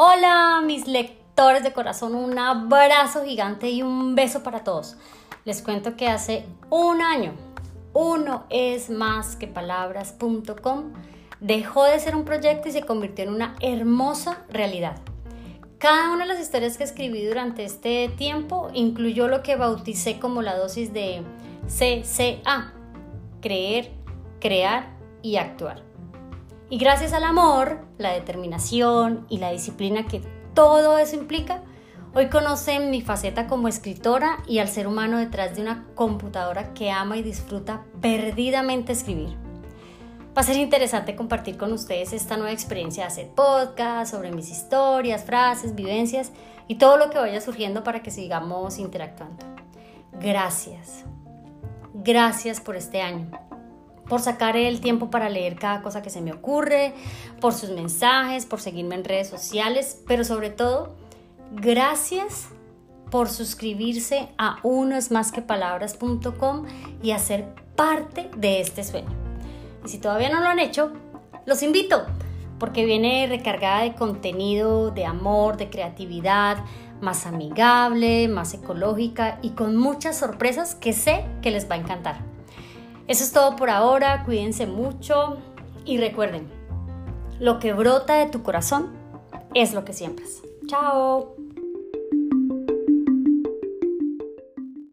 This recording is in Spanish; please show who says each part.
Speaker 1: Hola mis lectores de corazón, un abrazo gigante y un beso para todos. Les cuento que hace un año, uno es más que palabras.com, dejó de ser un proyecto y se convirtió en una hermosa realidad. Cada una de las historias que escribí durante este tiempo incluyó lo que bauticé como la dosis de CCA, creer, crear y actuar. Y gracias al amor, la determinación y la disciplina que todo eso implica, hoy conocen mi faceta como escritora y al ser humano detrás de una computadora que ama y disfruta perdidamente escribir. Va a ser interesante compartir con ustedes esta nueva experiencia de hacer podcast, sobre mis historias, frases, vivencias y todo lo que vaya surgiendo para que sigamos interactuando. Gracias. Gracias por este año por sacar el tiempo para leer cada cosa que se me ocurre, por sus mensajes, por seguirme en redes sociales, pero sobre todo, gracias por suscribirse a unoesmasquepalabras.com y hacer parte de este sueño. Y si todavía no lo han hecho, los invito, porque viene recargada de contenido, de amor, de creatividad, más amigable, más ecológica y con muchas sorpresas que sé que les va a encantar. Eso es todo por ahora, cuídense mucho y recuerden, lo que brota de tu corazón es lo que siembras. Chao.